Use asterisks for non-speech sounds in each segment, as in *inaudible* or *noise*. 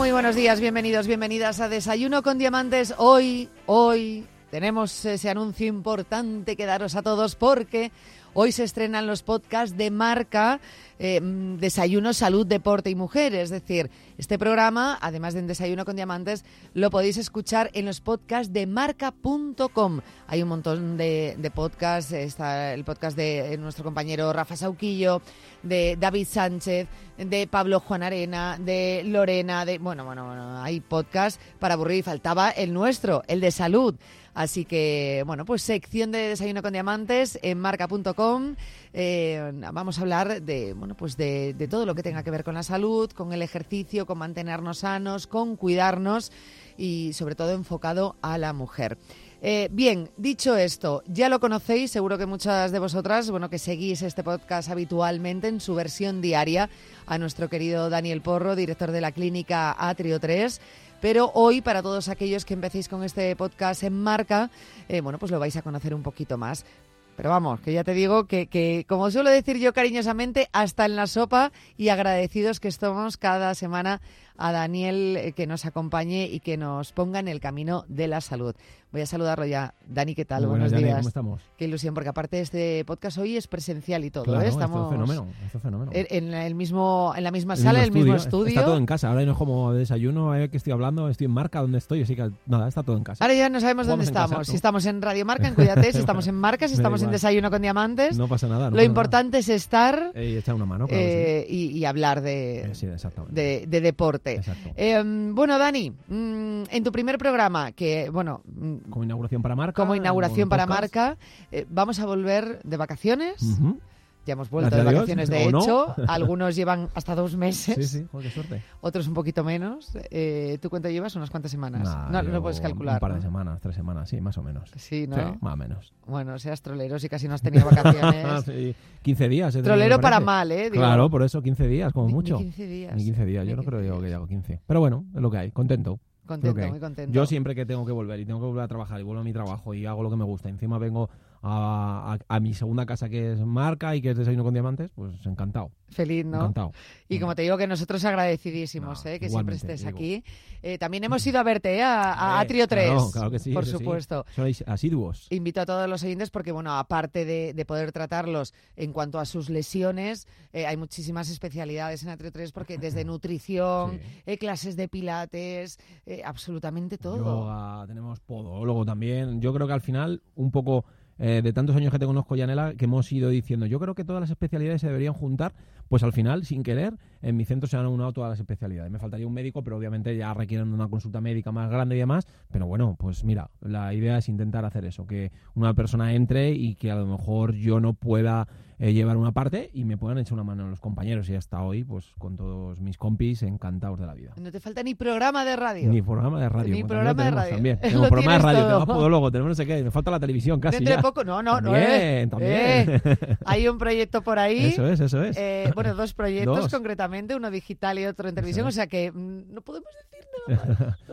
Muy buenos días, bienvenidos, bienvenidas a Desayuno con Diamantes. Hoy, hoy tenemos ese anuncio importante que daros a todos porque hoy se estrenan los podcasts de marca eh, Desayuno, Salud, Deporte y Mujer. Es decir, este programa, además de en Desayuno con Diamantes, lo podéis escuchar en los podcasts de marca.com. Hay un montón de, de podcasts. Está el podcast de nuestro compañero Rafa Sauquillo, de David Sánchez, de Pablo Juan Arena, de Lorena, de bueno, bueno, bueno, hay podcasts para aburrir faltaba el nuestro, el de salud. Así que, bueno, pues sección de Desayuno con Diamantes en marca.com. Eh, vamos a hablar de, bueno, pues de, todo lo que tenga que ver con la salud, con el ejercicio, con mantenernos sanos, con cuidarnos y sobre todo enfocado a la mujer. Eh, bien, dicho esto, ya lo conocéis, seguro que muchas de vosotras, bueno, que seguís este podcast habitualmente en su versión diaria, a nuestro querido Daniel Porro, director de la clínica Atrio 3. Pero hoy, para todos aquellos que empecéis con este podcast en marca, eh, bueno, pues lo vais a conocer un poquito más. Pero vamos, que ya te digo que, que, como suelo decir yo cariñosamente, hasta en la sopa y agradecidos que estamos cada semana a Daniel eh, que nos acompañe y que nos ponga en el camino de la salud. Voy a saludarlo ya. Dani, ¿qué tal? Muy Buenos buenas, Dani, días. ¿cómo estamos? Qué ilusión, porque aparte de este podcast hoy es presencial y todo, Claro, ¿eh? esto es Estamos fenómeno, esto es fenómeno. en, el mismo, en la misma El sala, en el mismo estudio. Está todo en casa. Ahora no es como desayuno, eh, que estoy hablando, estoy en marca, donde estoy, así que nada, está todo en casa. Ahora ya no sabemos dónde casa, estamos. ¿no? Si estamos en Radio Marca, en Cuídate, si *laughs* estamos en Marca, si estamos en. Desayuno con Diamantes. No pasa nada. no Lo importante es estar. Eh, y echar una mano, claro eh, y, y hablar sí. Sí, de, de deporte. Eh, bueno, Dani, mm, en tu primer programa, que, bueno, mm, como inauguración para marca. como inauguración para podcast. marca, eh, vamos a volver de vacaciones. Ya hemos vuelto Gracias de vacaciones, de no. hecho. *laughs* Algunos llevan hasta dos meses, Sí, sí, joder, qué suerte. otros un poquito menos. Eh, ¿Tú cuánto llevas? Unas cuantas semanas. Nah, no, no yo puedes calcular. Un par de ¿no? semanas, tres semanas, sí, más o menos. Sí, ¿no? Sí, más o menos. Bueno, seas trolero si casi no has tenido vacaciones. *laughs* Sí, 15 días. tenido, trolero para mal, ¿eh? Digo, Claro, por eso 15 días, como ni- ni mucho. 15 días. Ni 15 días, yo no 15 creo días. que hago 15. Pero bueno, es lo que hay, contento. Contento, Lo muy contento. Yo siempre que tengo que volver y tengo que volver a trabajar y vuelvo a mi trabajo y hago lo que me gusta, encima vengo a, a- a mi segunda casa que es marca y que es desayuno con diamantes, pues encantado. Feliz, ¿no? Encantado. Y como te digo que nosotros agradecidísimos, No, ¿eh? que siempre estés aquí. Eh, también hemos ido a verte, ¿eh? a, a Eh, Atrio 3. Claro, claro que sí. Por sí. supuesto. Sois asiduos. Invito a todos los oyentes porque, bueno, aparte de, de poder tratarlos en cuanto a sus lesiones, hay muchísimas especialidades en Atrio 3 porque desde *clears throat* nutrición, Sí. clases de pilates, absolutamente todo. Yoga, tenemos podólogo también. Yo creo que al final, un poco eh, de tantos años que te conozco, Yanela, que hemos ido diciendo, yo creo que todas las especialidades se deberían juntar, pues al final, sin querer, en mi centro se han unado todas las especialidades. Me faltaría un médico, pero obviamente ya requieren una consulta médica más grande y demás. Pero bueno, pues mira, la idea es intentar hacer eso, que una persona entre y que a lo mejor yo no pueda eh, llevar una parte y me puedan echar una mano los compañeros. Y hasta hoy, pues con todos mis compis, encantados de la vida. No te falta ni programa de radio. Ni programa de radio. Ni *laughs* programa de también radio. También. Tenemos programa de radio, tenemos podólogo, tenemos no sé qué. Me falta la televisión casi. Dentro de ya. poco, no, no, no. También, eh. también. Eh, *laughs* hay un proyecto por ahí. Eso es, eso es. Eh, bueno, dos proyectos Dos. concretamente, uno digital y otro en televisión, es. o sea que mm, no podemos decir.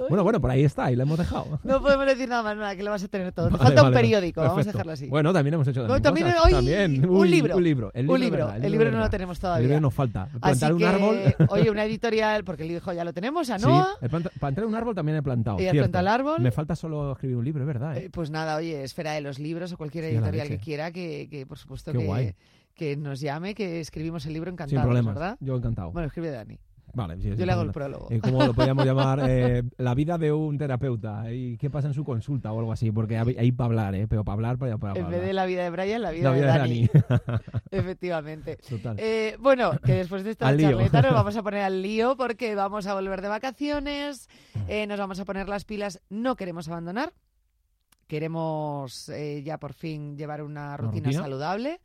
Bueno, bueno, por ahí está, y lo hemos dejado. No podemos decir nada más, nada, que lo vas a tener todo. Te Vale, falta un periódico, vamos a dejarlo así. Bueno, también hemos hecho también, también hoy También. un libro. Un libro. El libro, un libro, verdad, el libro no lo tenemos El todavía. libro nos falta. Así Plantar un árbol. oye, una editorial, porque el hijo ya lo tenemos, a Sí, Noah. planta- plantar un árbol también he plantado. ¿Y has plantado el árbol? Me falta solo escribir un libro, es verdad. ¿eh? Eh, Pues nada, oye, Esfera de los Libros o cualquier Sí, la editorial que quiera, que, que por supuesto Qué que, guay. que nos llame, que escribimos el libro problemas. ¿verdad? Yo encantado. Bueno, escribe Dani. Vale, sí, Yo le hago el prólogo. Eh, ¿Cómo lo podríamos *laughs* llamar? Eh, la vida de un terapeuta. ¿Y qué pasa en su consulta o algo así? Porque hay, hay para hablar, ¿eh? Pero para hablar, para, para en hablar. vez de la vida de Brian, la vida, la vida de de Dani. *laughs* Efectivamente. Total. Eh, bueno, que después de esta charleta nos vamos a *laughs* poner al lío porque vamos a volver de vacaciones, eh, nos vamos a poner las pilas, no queremos abandonar, queremos ya por fin llevar una rutina, rutina? saludable,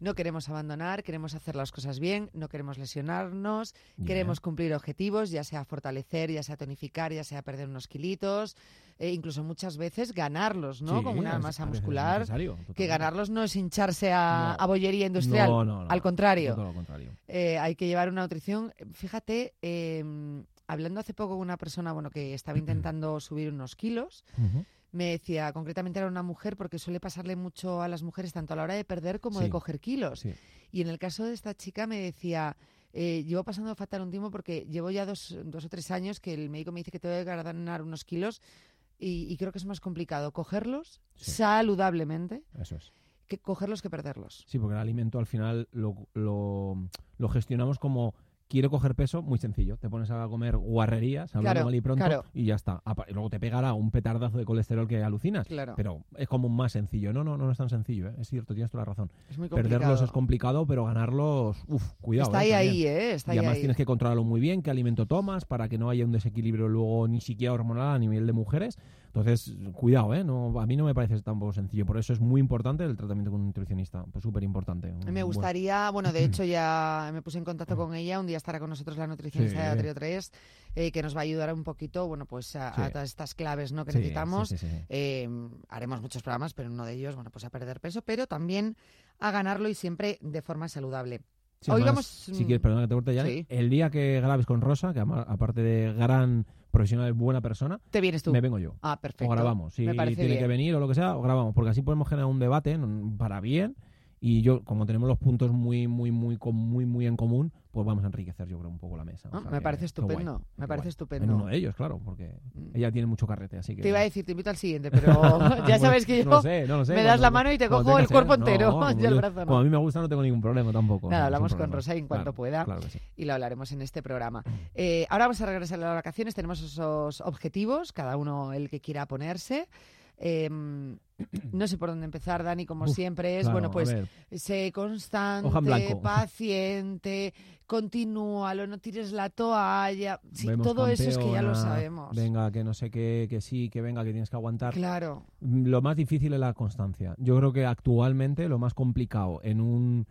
no queremos abandonar, queremos hacer las cosas bien, no queremos lesionarnos, queremos cumplir objetivos, ya sea fortalecer, ya sea tonificar, ya sea perder unos kilitos, e incluso muchas veces ganarlos, ¿no? Sí, Con una es- masa muscular. Que ganarlos no es hincharse a, No. a bollería industrial, No, no, no, al contrario. Todo lo contrario. Eh, hay que llevar una nutrición. Fíjate, eh, hablando hace poco con una persona bueno, que estaba *clears throat* intentando subir unos kilos. Me decía, concretamente era una mujer, porque suele pasarle mucho a las mujeres, tanto a la hora de perder como de coger kilos. Sí. Y en el caso de esta chica me decía, eh, llevo pasando fatal un tiempo porque llevo ya dos, dos o tres años que el médico me dice que tengo que ganar unos kilos y, y creo que es más complicado cogerlos Sí. saludablemente Eso es. que cogerlos que perderlos. Sí, porque el alimento al final lo, lo, lo gestionamos como quiero coger peso, muy sencillo. Te pones a comer guarrerías, hablando Claro, mal y pronto, claro. y ya está. Y luego te pegará un petardazo de colesterol que alucinas. Claro. Pero es como más sencillo. No, no, no es tan sencillo, ¿eh? es cierto, tienes toda la razón. Es muy. Perderlos es complicado, pero ganarlos, uff, cuidado. Está ¿eh? ahí, También. ahí, ¿eh? Está y además ahí. tienes que controlarlo muy bien, qué alimento tomas, para que no haya un desequilibrio luego ni siquiera hormonal a nivel de mujeres. Entonces, cuidado, ¿eh? No, a mí no me parece tampoco sencillo. Por eso es muy importante el tratamiento con un nutricionista. Pues súper importante. Me gustaría, bueno, de *clears throat* hecho ya me puse en contacto con ella, un día estará con nosotros la nutricionista Sí. de Atrio 3, eh, que nos va a ayudar un poquito, bueno, pues a, todas estas claves ¿no? que Sí, necesitamos. Eh, haremos muchos programas, pero uno de ellos, bueno, pues a perder peso, pero también a ganarlo y siempre de forma saludable. Hoy además, vamos, Si mm, quieres, perdona que te corte ya. El día que grabes con Rosa, que aparte de gran profesional, buena persona, Te vienes tú. me vengo yo. Ah, perfecto. O grabamos. Si Me tiene bien. que venir o lo que sea, o grabamos. Porque así podemos generar un debate para bien. Y yo, como tenemos los puntos muy, muy, muy, muy, muy en común, pues vamos a enriquecer, yo creo, un poco la mesa. Ah, me parece guay, estupendo, me parece guay. estupendo. En uno de ellos, claro, porque Mm. ella tiene mucho carrete, así que... Te iba a decir, te invito al siguiente, *laughs* pero *laughs* ya sabes que yo No sé, no lo sé. me das la mano y te cojo el cuerpo ser. entero, *laughs* como yo el yo- brazo no. Como a mí me gusta, no tengo ningún problema tampoco. Nada, hablamos con. Rosa en cuanto Claro, pueda. Claro que sí. y lo hablaremos en este programa. Eh, ahora vamos a regresar a las vacaciones, tenemos esos objetivos, cada uno el que quiera ponerse. Eh, *clears throat* no sé por dónde empezar, Dani, como Uf, siempre es, Claro, bueno, pues sé constante, *laughs* paciente, continúalo, no tires la toalla. Sí, vemos todo eso es que ya lo sabemos. Venga, que no sé qué, que sí, que venga, que tienes que aguantar. Claro, Lo más difícil es la constancia. Yo creo que actualmente lo más complicado en un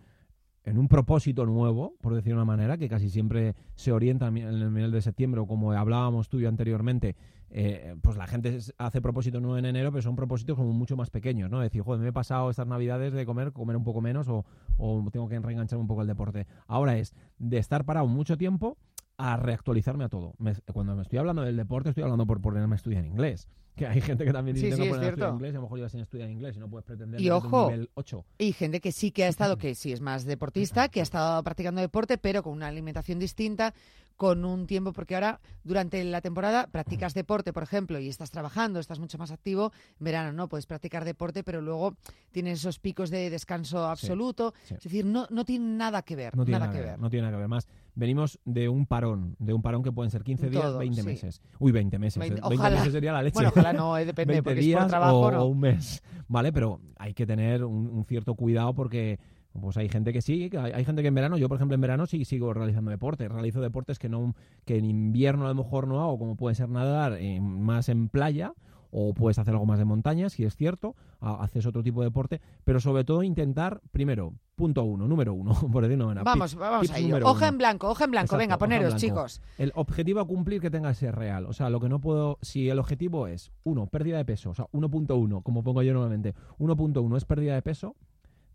en un propósito nuevo, por decir de una manera, que casi siempre se orienta en el mes de septiembre, o como hablábamos tú y yo anteriormente, eh, pues la gente hace propósitos nuevos en enero, pero son propósitos como mucho más pequeños, ¿no? Decir, joder, me he pasado estas navidades de comer, comer un poco menos, o, o tengo que reenganchar un poco el deporte. Ahora es de estar parado mucho tiempo a reactualizarme a todo. Cuando me estoy hablando del deporte, estoy hablando por ponerme a estudiar inglés. Que hay gente que también Sí, dice sí, no es poner a estudiar inglés, a lo mejor llevas sin estudiar inglés y no puedes pretender Y ojo, un nivel 8. y gente que sí que ha *clears throat* estado, que sí es más deportista, que ha estado practicando deporte, pero con una alimentación distinta, con un tiempo, porque ahora durante la temporada practicas deporte, por ejemplo, y estás trabajando, estás mucho más activo, en verano no, puedes practicar deporte, pero luego tienes esos picos de descanso absoluto, sí. es decir, no, no tiene nada que ver, No tiene nada que ver. No tiene nada que ver. Más, venimos de un parón, de un parón que pueden ser 15 días, Todo, 20 sí. meses. Uy, 20 meses. Veinte- 20 ojalá. meses sería la leche. Bueno, ojalá no, eh, depende, 20 porque es días por trabajo, o, ¿no? un mes. Vale, pero hay que tener un, un cierto cuidado porque pues hay gente que sí, hay, hay gente que en verano, yo por ejemplo en verano sí sigo realizando deporte, realizo deportes que no que en invierno a lo mejor no hago, como puede ser nadar eh, más en playa o puedes hacer algo más de montaña, si es cierto, haces otro tipo de deporte, pero sobre todo intentar, primero, punto uno, número uno, *laughs* por decirlo de una Vamos, vamos a ello. Hoja uno. en blanco, hoja en blanco, Exacto, venga, poneros, chicos. El objetivo a cumplir que tenga que ser real. O sea, lo que no puedo. Si el objetivo es, uno, pérdida de peso, o sea, 1.1, como pongo yo normalmente, 1.1 es pérdida de peso,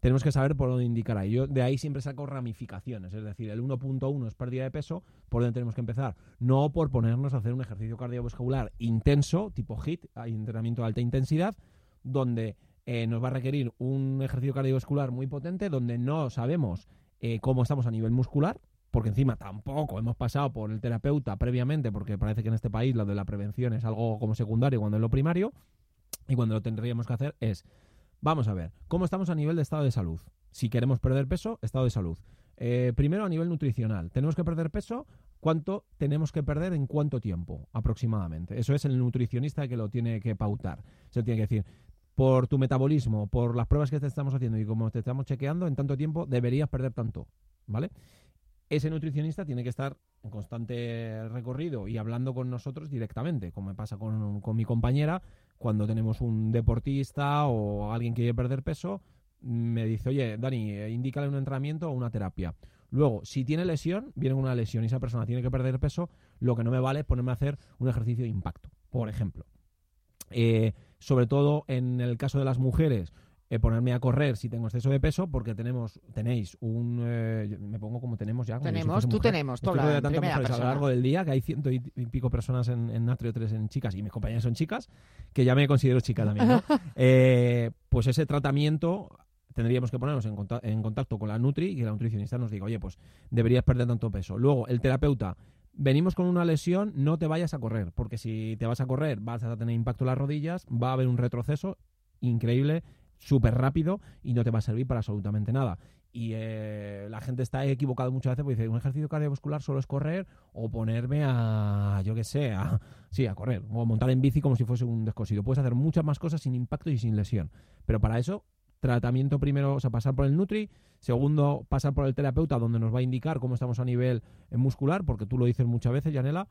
tenemos que saber por dónde indicar ahí. Yo de ahí siempre saco ramificaciones. Es decir, el 1.1 es pérdida de peso, por dónde tenemos que empezar. No por ponernos a hacer un ejercicio cardiovascular intenso, tipo HIT, entrenamiento de alta intensidad, donde eh, nos va a requerir un ejercicio cardiovascular muy potente, donde no sabemos eh, cómo estamos a nivel muscular, porque encima tampoco hemos pasado por el terapeuta previamente, porque parece que en este país lo de la prevención es algo como secundario cuando es lo primario, y cuando lo tendríamos que hacer es, vamos a ver, ¿cómo estamos a nivel de estado de salud? Si queremos perder peso, estado de salud. Eh, primero a nivel nutricional, ¿tenemos que perder peso? ¿Cuánto tenemos que perder en cuánto tiempo aproximadamente? Eso es el nutricionista que lo tiene que pautar. Se tiene que decir, por tu metabolismo, por las pruebas que te estamos haciendo y como te estamos chequeando, en tanto tiempo deberías perder tanto, ¿vale? Ese nutricionista tiene que estar en constante recorrido y hablando con nosotros directamente, como me pasa con, con mi compañera, cuando tenemos un deportista o alguien que quiere perder peso, me dice, oye, Dani, eh, indícale un entrenamiento o una terapia. Luego, si tiene lesión, viene una lesión y esa persona tiene que perder peso, lo que no me vale es ponerme a hacer un ejercicio de impacto, por ejemplo. Eh, sobre todo en el caso de las mujeres, eh, ponerme a correr si tengo exceso de peso, porque tenemos, tenéis un, eh, me pongo como tenemos ya. como Tenemos, tú mujer. tenemos, rodeado hablas de mujeres a lo largo del día, que hay ciento y pico personas en, en Natrio 3 en chicas, y mis compañeras son chicas, que ya me considero chica también, ¿no? *laughs* Eh, pues ese tratamiento tendríamos que ponernos en, conta- en contacto con la Nutri y que la nutricionista nos diga, oye, pues deberías perder tanto peso. Luego, el terapeuta, venimos con una lesión, no te vayas a correr, porque si te vas a correr vas a tener impacto en las rodillas, va a haber un retroceso increíble, súper rápido y no te va a servir para absolutamente nada. Y eh, la gente está equivocada muchas veces porque dice, un ejercicio cardiovascular solo es correr o ponerme a, yo qué sé, a, sí, a correr o montar en bici como si fuese un descosido. Puedes hacer muchas más cosas sin impacto y sin lesión. Pero para eso, tratamiento primero, o sea, pasar por el Nutri, segundo, pasar por el terapeuta donde nos va a indicar cómo estamos a nivel eh, muscular, porque tú lo dices muchas veces, Yanela,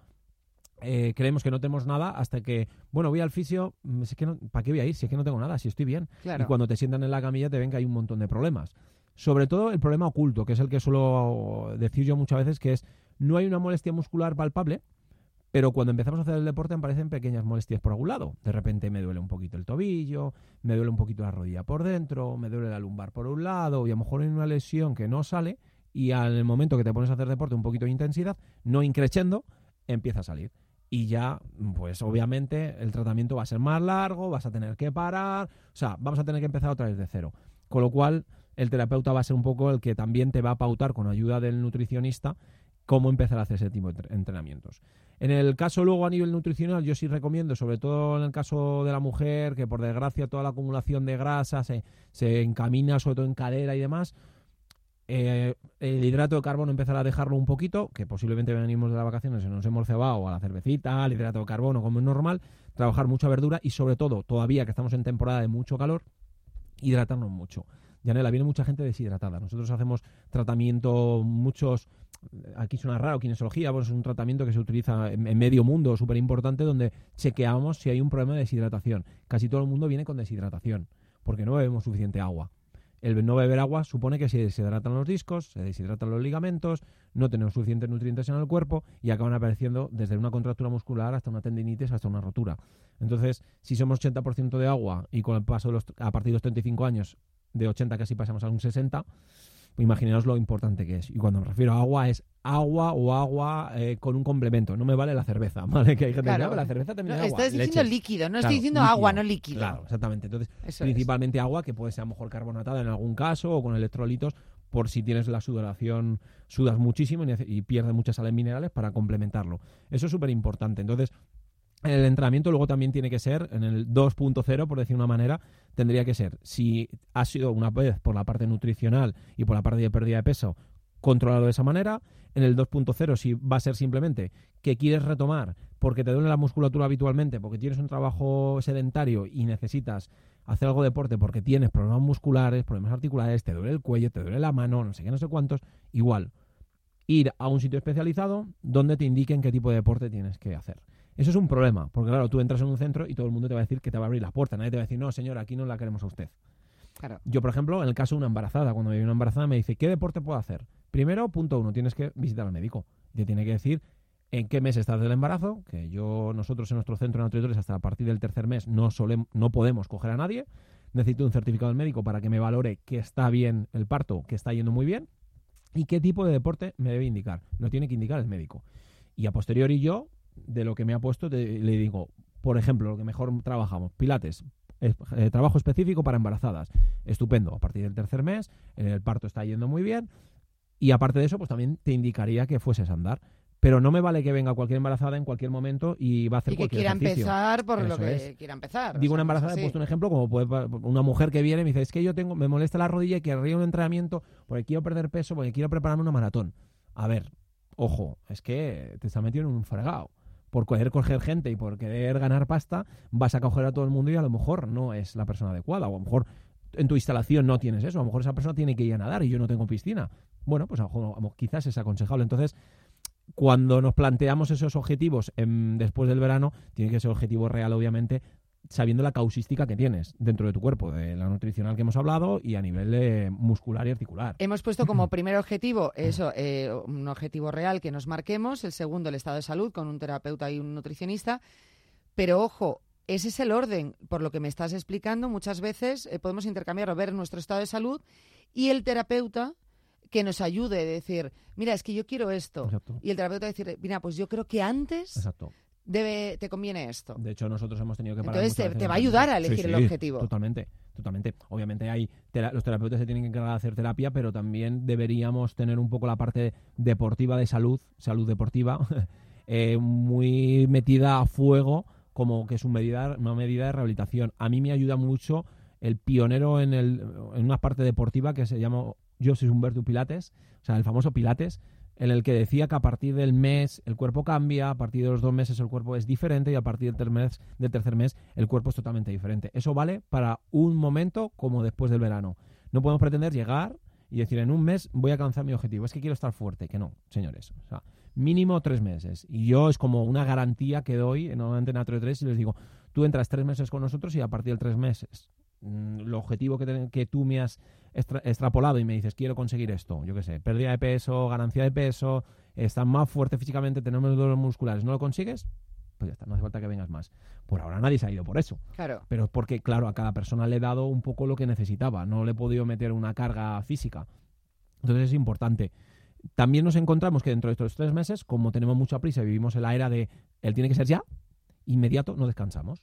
eh, creemos que no tenemos nada hasta que, bueno, voy al fisio, mm, es que no, ¿para qué voy a ir? Si es que no tengo nada, si estoy bien. Claro. Y cuando te sientan en la camilla te ven que hay un montón de problemas. Sobre todo el problema oculto, que es el que suelo decir yo muchas veces, que es no hay una molestia muscular palpable, pero cuando empezamos a hacer el deporte aparecen pequeñas molestias por algún lado. De repente me duele un poquito el tobillo, me duele un poquito la rodilla por dentro, me duele la lumbar por un lado, y a lo mejor hay una lesión que no sale, y al momento que te pones a hacer deporte un poquito de intensidad, no increchendo, empieza a salir. Y ya, pues obviamente el tratamiento va a ser más largo, vas a tener que parar, o sea, vamos a tener que empezar otra vez de cero. Con lo cual, el terapeuta va a ser un poco el que también te va a pautar con ayuda del nutricionista cómo empezar a hacer ese tipo de entre- entrenamientos. En el caso luego a nivel nutricional, yo sí recomiendo, sobre todo en el caso de la mujer, que por desgracia toda la acumulación de grasa se, se encamina sobre todo en cadera y demás, eh, el hidrato de carbono empezar a dejarlo un poquito, que posiblemente venimos de las vacaciones y nos hemos cebado a la cervecita, al hidrato de carbono como es normal, trabajar mucha verdura y sobre todo, todavía que estamos en temporada de mucho calor, hidratarnos mucho. Yanela, viene mucha gente deshidratada. Nosotros hacemos tratamiento, muchos, aquí suena raro, kinesiología, pues es un tratamiento que se utiliza en, en medio mundo, súper importante, donde chequeamos si hay un problema de deshidratación. Casi todo el mundo viene con deshidratación, porque no bebemos suficiente agua. El no beber agua supone que se deshidratan los discos, se deshidratan los ligamentos, no tenemos suficientes nutrientes en el cuerpo y acaban apareciendo desde una contractura muscular hasta una tendinitis, hasta una rotura. Entonces, si somos 80% de agua y con el paso de los, a partir de los 35 años, de 80 casi pasamos a un 60, pues imaginaos lo importante que es. Y cuando me refiero a agua, es agua o agua eh, con un complemento. No me vale la cerveza, *laughs* ¿vale? Que hay gente que Claro. dice, "Ah, la cerveza también No, es agua. estás diciendo Leches". líquido, no Claro, estoy diciendo líquido. agua, no líquido. Claro, exactamente. Entonces, Eso es. principalmente agua, que puede ser a lo mejor carbonatada en algún caso o con electrolitos, por si tienes la sudoración, sudas muchísimo y pierdes muchas sales minerales para complementarlo. Eso es súper importante. Entonces, el entrenamiento luego también tiene que ser, en el 2.0, por decir una manera, tendría que ser, si ha sido una vez por la parte nutricional y por la parte de pérdida de peso, controlado de esa manera. En el 2.0, si va a ser simplemente que quieres retomar porque te duele la musculatura habitualmente, porque tienes un trabajo sedentario y necesitas hacer algo de deporte porque tienes problemas musculares, problemas articulares, te duele el cuello, te duele la mano, no sé qué, no sé cuántos, igual. Ir a un sitio especializado donde te indiquen qué tipo de deporte tienes que hacer. Eso es un problema, porque claro, tú entras en un centro y todo el mundo te va a decir que te va a abrir la puerta. Nadie te va a decir, no, señor, aquí no la queremos a usted. Claro. Yo, por ejemplo, en el caso de una embarazada, cuando hay una embarazada me dice, ¿qué deporte puedo hacer? Primero, punto uno, tienes que visitar al médico. Te tiene que decir en qué mes estás del embarazo, que yo, nosotros en nuestro centro de nutriciones hasta a partir del tercer mes no, solem- no podemos coger a nadie. Necesito un certificado del médico para que me valore que está bien el parto, que está yendo muy bien, y qué tipo de deporte me debe indicar. Lo tiene que indicar el médico. Y a posteriori yo, de lo que me ha puesto, te- le digo, por ejemplo, lo que mejor trabajamos, pilates, es- eh, trabajo específico para embarazadas. Estupendo. A partir del tercer mes, el parto está yendo muy bien. Y aparte de eso, pues también te indicaría que fueses a andar. Pero no me vale que venga cualquier embarazada en cualquier momento y va a hacer Y que cualquier quiera ejercicio. empezar por lo que es. quiera empezar. o Digo sea, una no es embarazada, he puesto un ejemplo como puede una mujer que viene y me dice, es que yo tengo, me molesta la rodilla y querría un entrenamiento porque quiero perder peso, porque quiero prepararme una maratón. A ver, ojo, es que te estás metido en un fregado. Por querer coger gente y por querer ganar pasta, vas a coger a todo el mundo y a lo mejor no es la persona adecuada. O a lo mejor en tu instalación no tienes eso. A lo mejor esa persona tiene que ir a nadar y yo no tengo piscina. Bueno, pues a lo mejor- quizás es aconsejable. Entonces, cuando nos planteamos esos objetivos después del verano, tiene que ser objetivo real, obviamente, sabiendo la causística que tienes dentro de tu cuerpo, de la nutricional que hemos hablado y a nivel eh, muscular y articular. Hemos puesto como *clears throat* primer objetivo eso, eh, un objetivo real que nos marquemos, el segundo el estado de salud con un terapeuta y un nutricionista, pero ojo, ese es el orden, por lo que me estás explicando, muchas veces eh, podemos intercambiar o ver nuestro estado de salud y el terapeuta que nos ayude a decir, mira, es que yo quiero esto. Exacto. Y el terapeuta decir, mira, pues yo creo que antes Exacto. Debe, te conviene esto. De hecho, nosotros hemos tenido que parar. Entonces te, va a ayudar a elegir Sí, el objetivo. Totalmente, totalmente. Obviamente hay tera- los terapeutas se tienen que encargar de hacer terapia, pero también deberíamos tener un poco la parte deportiva de salud, salud deportiva, *laughs* eh, muy metida a fuego, como que es un medida, una medida de rehabilitación. A mí me ayuda mucho el pionero en, el, en una parte deportiva que se llama José Humberto Pilates, o sea, el famoso Pilates, en el que decía que a partir del mes el cuerpo cambia, a partir de los dos meses el cuerpo es diferente y a partir del, del tercer mes el cuerpo es totalmente diferente. Eso vale para un momento como después del verano. No podemos pretender llegar y decir en un mes voy a alcanzar mi objetivo. Es que quiero estar fuerte, que no, señores. O sea, mínimo tres meses. Y yo es como una garantía que doy en una antena 3 y les digo, tú entras tres meses con nosotros y a partir de tres meses mm, el objetivo que, que tú me has extra- extrapolado y me dices quiero conseguir esto, yo qué sé, pérdida de peso, ganancia de peso, estar más fuerte físicamente, tener menos dolores musculares, ¿no lo consigues? Pues ya está, no hace falta que vengas más. Por ahora nadie se ha ido por eso. Claro. Pero es porque, claro, a cada persona le he dado un poco lo que necesitaba. No le he podido meter una carga física. Entonces es importante. También nos encontramos que dentro de estos tres meses, como tenemos mucha prisa y vivimos en la era de él tiene que ser ya, inmediato, no descansamos.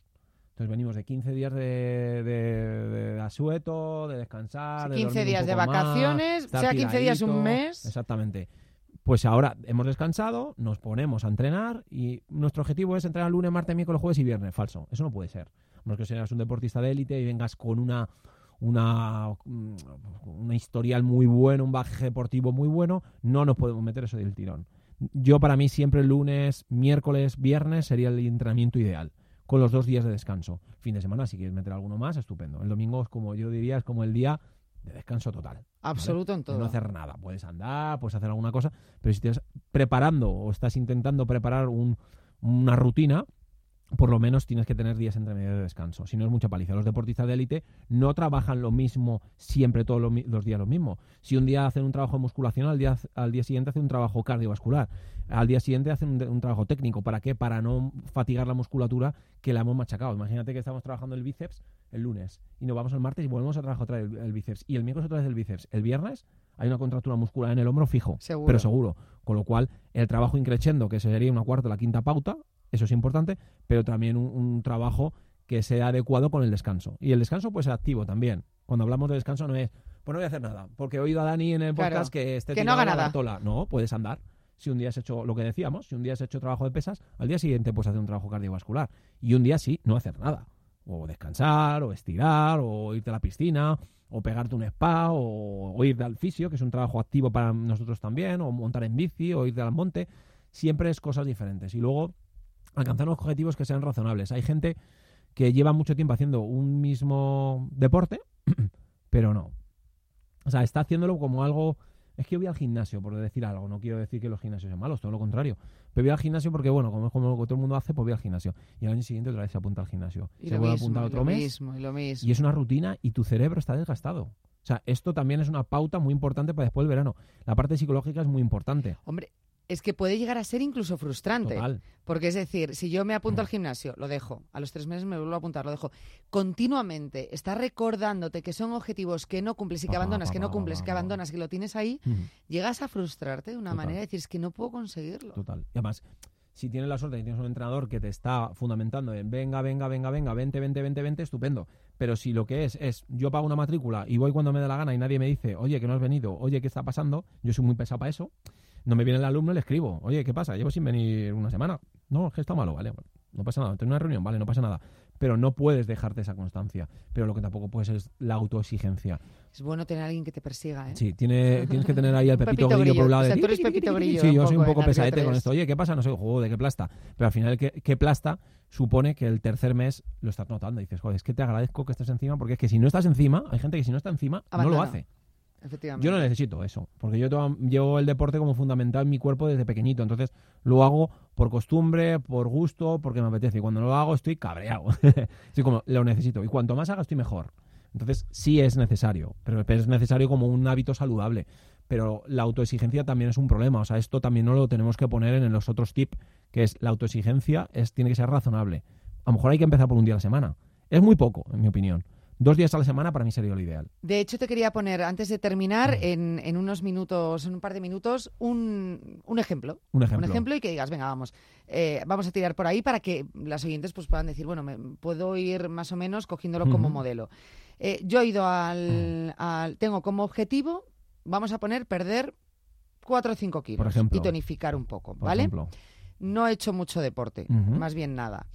Entonces venimos de 15 días de, de, de asueto, de descansar. de 15 dormir un días de más, vacaciones, sea 15 días, un mes. Exactamente. Pues ahora hemos descansado, nos ponemos a entrenar y nuestro objetivo es entrenar lunes, martes, miércoles, jueves y viernes. Falso. Eso no puede ser. A menos que seas un deportista de élite y vengas con una, una, mm, una historial muy bueno, un bagaje deportivo muy bueno, no nos podemos meter eso del tirón. Yo para mí siempre lunes, miércoles, viernes sería el entrenamiento ideal, con los dos días de descanso. Fin de semana, si quieres meter alguno más, estupendo. El domingo es como yo diría, es como el día de descanso total. ¿vale? Absoluto en todo. no hacer nada. Puedes andar, puedes hacer alguna cosa, pero si estás preparando o estás intentando preparar un- una rutina, por lo menos tienes que tener días entre medio de descanso. Si no es mucha paliza. Los deportistas de élite no trabajan lo mismo siempre todos los, días lo mismo. Si un día hacen un trabajo de musculación, al día, al día siguiente hacen un trabajo cardiovascular. Al día siguiente hacen un, trabajo técnico. ¿Para qué? Para no fatigar la musculatura que la hemos machacado. Imagínate que estamos trabajando el bíceps el lunes y nos vamos el martes y volvemos a trabajar otra vez el, el bíceps. Y el miércoles otra vez el bíceps. El viernes hay una contractura muscular en el hombro fijo, Seguro. pero seguro. Con lo cual, el trabajo increciendo, que sería una cuarta o la quinta pauta, eso es importante, pero también un, un trabajo que sea adecuado con el descanso. Y el descanso puede ser activo también. Cuando hablamos de descanso no es, pues no voy a hacer nada, porque he oído a Dani en el Claro. podcast que esté Que no haga nada. No, puedes andar. Si un día has hecho lo que decíamos, si un día has hecho trabajo de pesas, al día siguiente puedes hacer un trabajo cardiovascular. Y un día sí, no hacer nada. O descansar, o estirar, o irte a la piscina, o pegarte un spa, o, o ir al fisio, que es un trabajo activo para nosotros también, o montar en bici, o irte al monte. Siempre es cosas diferentes. Y luego alcanzar unos objetivos que sean razonables. Hay gente que lleva mucho tiempo haciendo un mismo deporte, *clears throat* pero no. O sea, está haciéndolo como algo... Es que yo voy al gimnasio, por decir algo. No quiero decir que los gimnasios sean malos, todo lo contrario. Pero voy al gimnasio porque, bueno, como es como lo que todo el mundo hace, pues voy al gimnasio. Y al año siguiente otra vez se apunta al gimnasio. Y se vuelve a apuntar otro lo mes. mismo, y lo mismo. Y es una rutina y tu cerebro está desgastado. O sea, esto también es una pauta muy importante para después del verano. La parte psicológica es muy importante. Hombre, es que puede llegar a ser incluso frustrante. Total. Porque es decir, si yo me apunto Mm. al gimnasio, lo dejo. A los tres meses me vuelvo a apuntar, lo dejo. Continuamente está recordándote que son objetivos que no cumples y que abandonas, que no cumples, que abandonas, que lo tienes ahí, llegas a frustrarte de una Total. manera de decir, es que no puedo conseguirlo. Total. Y además, si tienes la suerte de que tienes un entrenador que te está fundamentando en venga, venga, venga, venga, 20, 20, 20, 20, estupendo. Pero si lo que es es yo pago una matrícula y voy cuando me da la gana y nadie me dice, oye, que no has venido, oye, ¿qué está pasando? Yo soy muy pesado para eso. No me viene el alumno y le escribo, oye, ¿qué pasa? Llevo sin venir una semana. No, es que está malo, vale. bueno, no pasa nada. Tengo una reunión, vale, no pasa nada. Pero no puedes dejarte esa constancia. Pero lo que tampoco puedes es la autoexigencia. Es bueno tener a alguien que te persiga, ¿eh? Sí, tiene, tienes que tener ahí al Pepito, Pepito Grillo por un lado. O sea, de tú eres Pepito Grillo Sí, un yo soy un poco pesadete con 3. esto. Oye, ¿qué pasa? No sé, joder, qué plasta. Pero al final, ¿qué, qué plasta supone que el tercer mes lo estás notando? Y dices, joder, es que te agradezco que estés encima, porque es que si no estás encima, hay gente que si no está encima, no lo hace. Yo no necesito eso, porque yo llevo el deporte como fundamental en mi cuerpo desde pequeñito, entonces lo hago por costumbre, por gusto, porque me apetece. Y cuando lo hago estoy cabreado. *laughs* Estoy como, lo necesito. Y cuanto más haga, estoy mejor. Entonces sí es necesario, pero es necesario como un hábito saludable. Pero la autoexigencia también es un problema. O sea, esto también no lo tenemos que poner en los otros tips, que es la autoexigencia es, tiene que ser razonable. A lo mejor hay que empezar por un día a la semana. Es muy poco, en mi opinión. Dos días a la semana para mí sería lo ideal. De hecho, te quería poner, antes de terminar, en, en unos minutos, en un par de minutos, un, un ejemplo. Un ejemplo. Un ejemplo y que digas, venga, vamos, eh, vamos a tirar por ahí para que las oyentes pues puedan decir, bueno, me, puedo ir más o menos cogiéndolo como modelo. Eh, yo he ido al, al- Tengo como objetivo, vamos a poner, perder 4 o 5 kilos Por ejemplo. y tonificar un poco, Por ¿vale? ejemplo. No he hecho mucho deporte, más bien nada.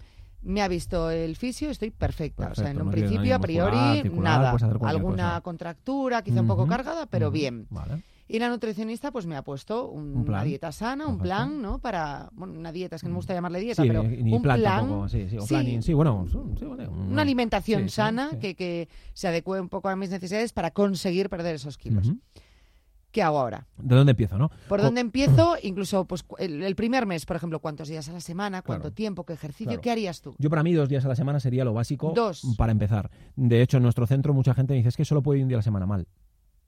Me ha visto el fisio, estoy perfecta. o sea, en un principio, a priori, nada. cualquier Alguna cosa. contractura, quizá un poco cargada, pero bien. Vale. Y la nutricionista pues me ha puesto un- una dieta sana, un plan, ¿no? Para, bueno, una dieta, es que no me gusta llamarle dieta, Sí, pero ni un plan, plan, tampoco. Sí, sí, o sí, planning. Sí, bueno, vale, una alimentación sana. Que, que se adecue un poco a mis necesidades para conseguir perder esos kilos. ¿Qué hago ahora? ¿De dónde empiezo, no? ¿Por dónde empiezo? Incluso pues el, el primer mes, por ejemplo, ¿cuántos días a la semana? ¿Cuánto Claro. tiempo? ¿Qué ejercicio? Claro. ¿Qué harías tú? Yo para mí dos días a la semana sería lo básico Dos. para empezar. De hecho, en nuestro centro mucha gente me dice es que solo puedo ir un día a la semana mal.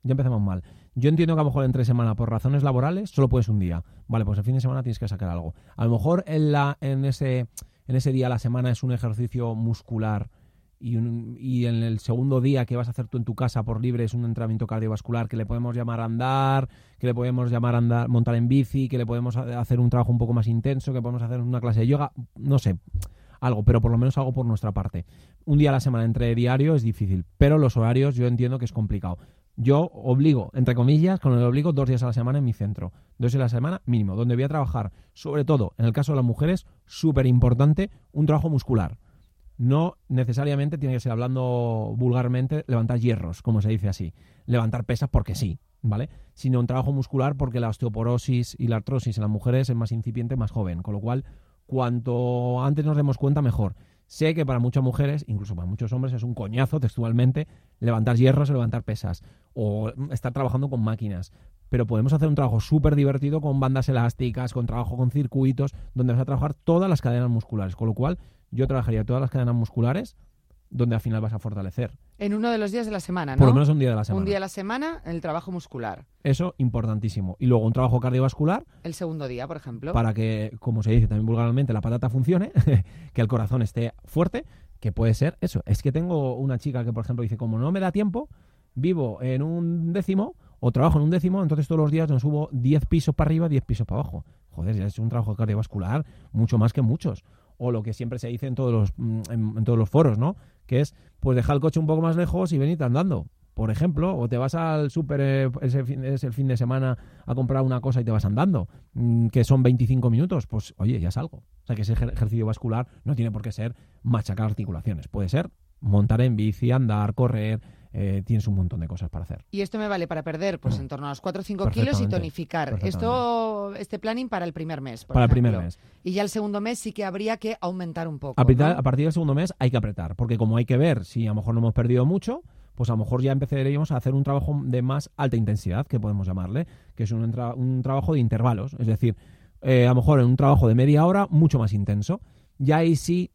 Ya empezamos mal. Yo entiendo que a lo mejor entre semana por razones laborales solo puedes un día. Vale, pues el fin de semana tienes que sacar algo. A lo mejor en, la, en, ese, en ese día a la semana es un ejercicio muscular y, un- y en el segundo día que vas a hacer tú en tu casa por libre es un entrenamiento cardiovascular que le podemos llamar andar, que le podemos llamar andar, montar en bici, que le podemos ha- hacer un trabajo un poco más intenso, que podemos hacer una clase de yoga, no sé, algo, pero por lo menos algo por nuestra parte. Un día a la semana entre diario es difícil, pero los horarios yo entiendo que es complicado. Yo obligo, entre comillas, con el obligo dos días a la semana en mi centro. Dos días a la semana mínimo, donde voy a trabajar, sobre todo, en el caso de las mujeres, súper importante, un trabajo muscular. No necesariamente tiene que ser, hablando vulgarmente, levantar hierros, como se dice así. Levantar pesas porque sí, ¿vale? Sino un trabajo muscular porque la osteoporosis y la artrosis en las mujeres es más incipiente, más joven. Con lo cual, cuanto antes nos demos cuenta, mejor. Sé que para muchas mujeres, incluso para muchos hombres, es un coñazo textualmente levantar hierros o levantar pesas o estar trabajando con máquinas. Pero podemos hacer un trabajo súper divertido con bandas elásticas, con trabajo con circuitos, donde vas a trabajar todas las cadenas musculares. Con lo cual, yo trabajaría todas las cadenas musculares donde al final vas a fortalecer. En uno de los días de la semana, ¿no? Por lo menos un día de la semana. Un día a la semana, el trabajo muscular. Eso, importantísimo. Y luego un trabajo cardiovascular El segundo día, por ejemplo. para que, como se dice también vulgarmente, la patata funcione, *laughs* que el corazón esté fuerte, que puede ser eso. Es que tengo una chica que, por ejemplo, dice, como no me da tiempo, vivo en un décimo o trabajo en un décimo, entonces todos los días nos subo 10 pisos para arriba, 10 pisos para abajo. Joder, ya es un trabajo cardiovascular mucho más que muchos. O lo que siempre se dice en todos los, mm, en, todos los foros, ¿no? Que es, pues dejar el coche un poco más lejos y venirte andando. Por ejemplo, o te vas al súper eh, ese ese fin de semana a comprar una cosa y te vas andando, mm, que son 25 minutos, pues oye, ya es algo. O sea, que ese ejer- ejercicio vascular no tiene por qué ser machacar articulaciones. Puede ser montar en bici, andar, correr, eh, tienes un montón de cosas para hacer. Y esto me vale para perder pues Mm. en torno a los 4 o 5 kilos y tonificar. Esto, este planning para el primer mes. por para el primer mes. Y ya el segundo mes sí que habría que aumentar un poco. Apretar- ¿no? A partir del segundo mes hay que apretar, porque como hay que ver si a lo mejor no hemos perdido mucho, pues a lo mejor ya empezaríamos a hacer un trabajo de más alta intensidad, que podemos llamarle, que es un, entra- un trabajo de intervalos. Es decir, eh, a lo mejor en un trabajo de media hora, mucho más intenso. Ya ahí sí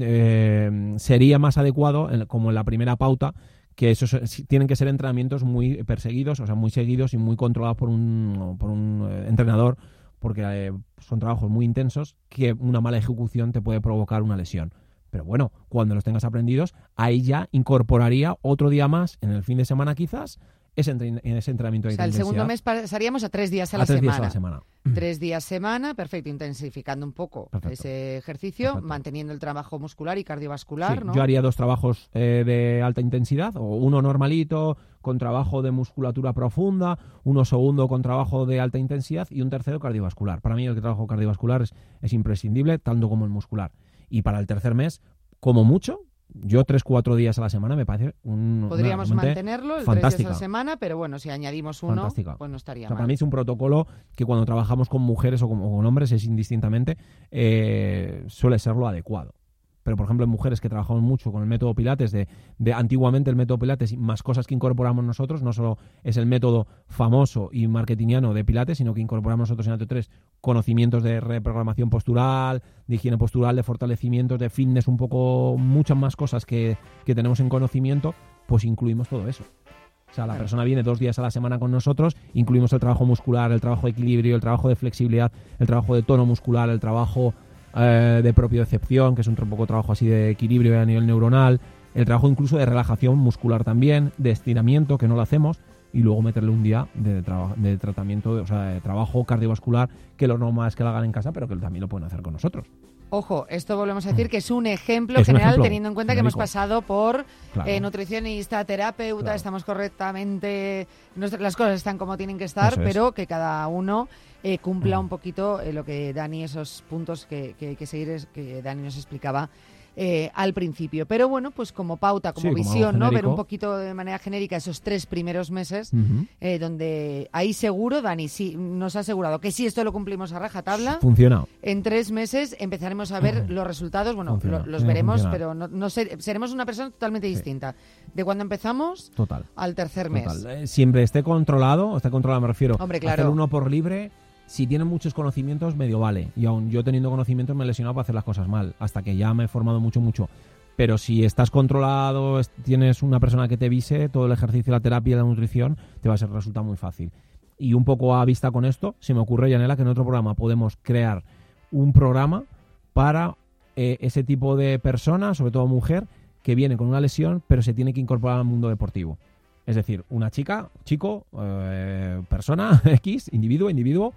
eh, sería más adecuado, como en la primera pauta, que esos tienen que ser entrenamientos muy perseguidos, o sea, muy seguidos y muy controlados por un, por un eh, entrenador, porque eh, son trabajos muy intensos que una mala ejecución te puede provocar una lesión. Pero bueno, cuando los tengas aprendidos, ahí ya incorporaría otro día más, en el fin de semana quizás, ese, entren- ese entrenamiento de O sea, el segundo mes pasaríamos a tres días a, a la tres semana. días a la semana. Tres días semana, perfecto, intensificando un poco Perfecto. ese ejercicio, Perfecto. manteniendo el trabajo muscular y cardiovascular, Sí, ¿no? Yo haría dos trabajos eh, de alta intensidad, o uno normalito con trabajo de musculatura profunda, uno segundo con trabajo de alta intensidad y un tercero cardiovascular. Para mí el trabajo cardiovascular es, es imprescindible, tanto como el muscular. Y para el tercer mes, como mucho, yo tres, cuatro días a la semana me parece un... Podríamos una- mantenerlo el tres días a la semana, pero bueno, si añadimos uno, Fantástica. pues no estaría O sea, mal. para mí es un protocolo que cuando trabajamos con mujeres o con, o con hombres es indistintamente, eh, suele ser lo adecuado. Pero, por ejemplo, en mujeres que trabajamos mucho con el método Pilates, de, de antiguamente el método Pilates y más cosas que incorporamos nosotros, no solo es el método famoso y marketingiano de Pilates, sino que incorporamos nosotros en AT3 conocimientos de reprogramación postural, de higiene postural, de fortalecimientos, de fitness, un poco, muchas más cosas que, que tenemos en conocimiento, pues incluimos todo eso. O sea, la Claro. persona viene dos días a la semana con nosotros, incluimos el trabajo muscular, el trabajo de equilibrio, el trabajo de flexibilidad, el trabajo de tono muscular, el trabajo eh, de propiocepción, que es un poco trabajo así de equilibrio a nivel neuronal, el trabajo incluso de relajación muscular también, de estiramiento, que no lo hacemos, y luego meterle un día de, de tratamiento, o sea, de trabajo cardiovascular, que lo normal es que lo hagan en casa, pero que también lo pueden hacer con nosotros. Ojo, esto volvemos a decir que es un ejemplo general, teniendo en cuenta que hemos pasado por eh, nutricionista, terapeuta, estamos correctamente, las cosas están como tienen que estar, pero que cada uno eh, cumpla un poquito eh, lo que Dani, esos puntos que, que hay que seguir, es, que Dani nos explicaba eh, al principio. Pero bueno, pues como pauta, como visión, ¿no? Ver un poquito de manera genérica esos tres primeros meses, eh, donde ahí seguro, Dani, sí, nos ha asegurado que si esto lo cumplimos a rajatabla. Funciona. En tres meses empezaremos a ver los resultados. Bueno, los veremos, pero no, seremos una persona totalmente distinta. De cuando empezamos Total. al tercer mes. Eh, siempre esté controlado, esté controlado, me refiero. Hombre, claro. Hacer uno por libre si tienen muchos conocimientos, medio vale. Y aún yo teniendo conocimientos me he lesionado para hacer las cosas mal, hasta que ya me he formado mucho, mucho. Pero si estás controlado, tienes una persona que te vise, todo el ejercicio, la terapia la nutrición, te va a ser resulta muy fácil. Y un poco a vista con esto, se me ocurre, Yanela, que en otro programa podemos crear un programa para eh, ese tipo de persona, sobre todo mujer, que viene con una lesión, pero se tiene que incorporar al mundo deportivo. Es decir, una chica, chico, eh, persona, *laughs* X, individuo, individuo,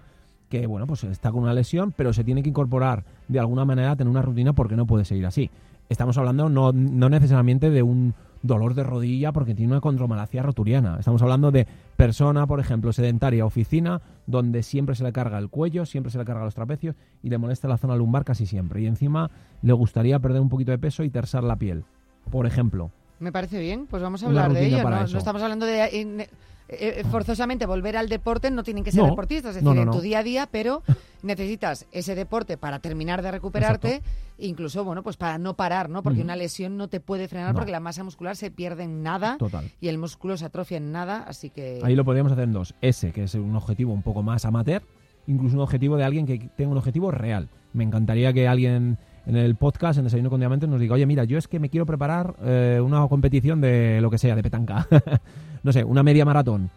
que bueno, pues está con una lesión, pero se tiene que incorporar de alguna manera a tener una rutina porque no puede seguir así. Estamos hablando no, no necesariamente de un dolor de rodilla porque tiene una condromalacia roturiana. Estamos hablando de persona, por ejemplo, sedentaria, oficina, donde siempre se le carga el cuello, siempre se le carga los trapecios y le molesta la zona lumbar casi siempre. Y encima le gustaría perder un poquito de peso y tersar la piel, por ejemplo. Me parece bien, pues vamos a hablar de ello. No, no, estamos hablando de eh, eh, forzosamente volver al deporte no tienen que ser deportistas, es decir, en tu día a día, pero *laughs* necesitas ese deporte para terminar de recuperarte, incluso, bueno, pues para no parar, ¿no? Porque una lesión no te puede frenar porque la masa muscular se pierde en nada y el músculo se atrofia en nada, así que... Ahí lo podríamos hacer en dos. Ese, que es un objetivo un poco más amateur, incluso un objetivo de alguien que tenga un objetivo real. Me encantaría que alguien en el podcast, en Desayuno con Diamantes, nos diga, oye, mira, yo es que me quiero preparar eh, una competición de lo que sea, de petanca. *laughs* no sé, una media maratón.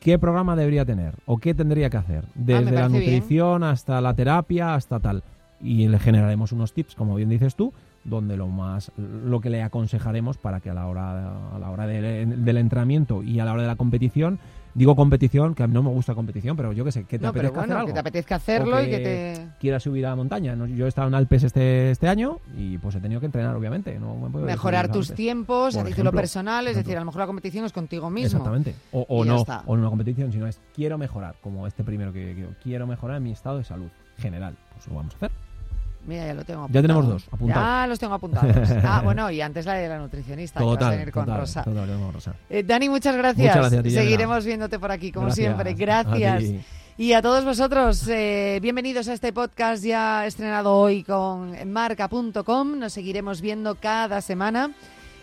¿Qué programa debería tener? ¿O qué tendría que hacer? Ah, Desde la nutrición hasta la terapia, hasta tal. Y le generaremos unos tips, como bien dices tú, donde lo más lo que le aconsejaremos para que a la hora a la hora del entrenamiento y a la hora de la competición digo competición que a mí no me gusta competición pero yo qué sé que te apetezca hacer algo. que te apetezca hacerlo y que te quieras subir a la montaña yo he estado en Alpes este este año y pues he tenido que entrenar obviamente no mejorar tus tiempos a título personal es decir a lo mejor la competición es contigo mismo. Exactamente. O, no o en una competición sino es quiero mejorar como este primero que, que quiero mejorar mi estado de salud general. Pues lo vamos a hacer Mira, ya lo tengo apuntado. Ya tenemos dos apuntados. Ya los tengo apuntados. *laughs* ah, bueno, y antes la de la nutricionista. Total, con Rosa. Eh, Dani, muchas gracias. Seguiremos viéndote por aquí, como siempre. Gracias. y a todos vosotros, eh, bienvenidos a este podcast ya estrenado hoy con marca.com. Nos seguiremos viendo cada semana.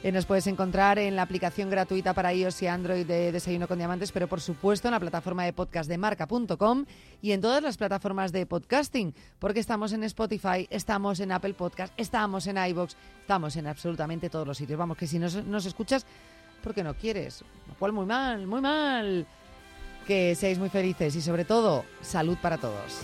Eh, nos puedes encontrar en la aplicación gratuita para iOS y Android de Desayuno con Diamantes, pero por supuesto en la plataforma de podcast de marca.com y en todas las plataformas de podcasting, porque estamos en Spotify, estamos en Apple Podcast, estamos en iBox, estamos en absolutamente todos los sitios. Vamos, que si nos, nos escuchas, porque no quieres, lo cual muy mal, muy mal. Que seáis muy felices y sobre todo, salud para todos.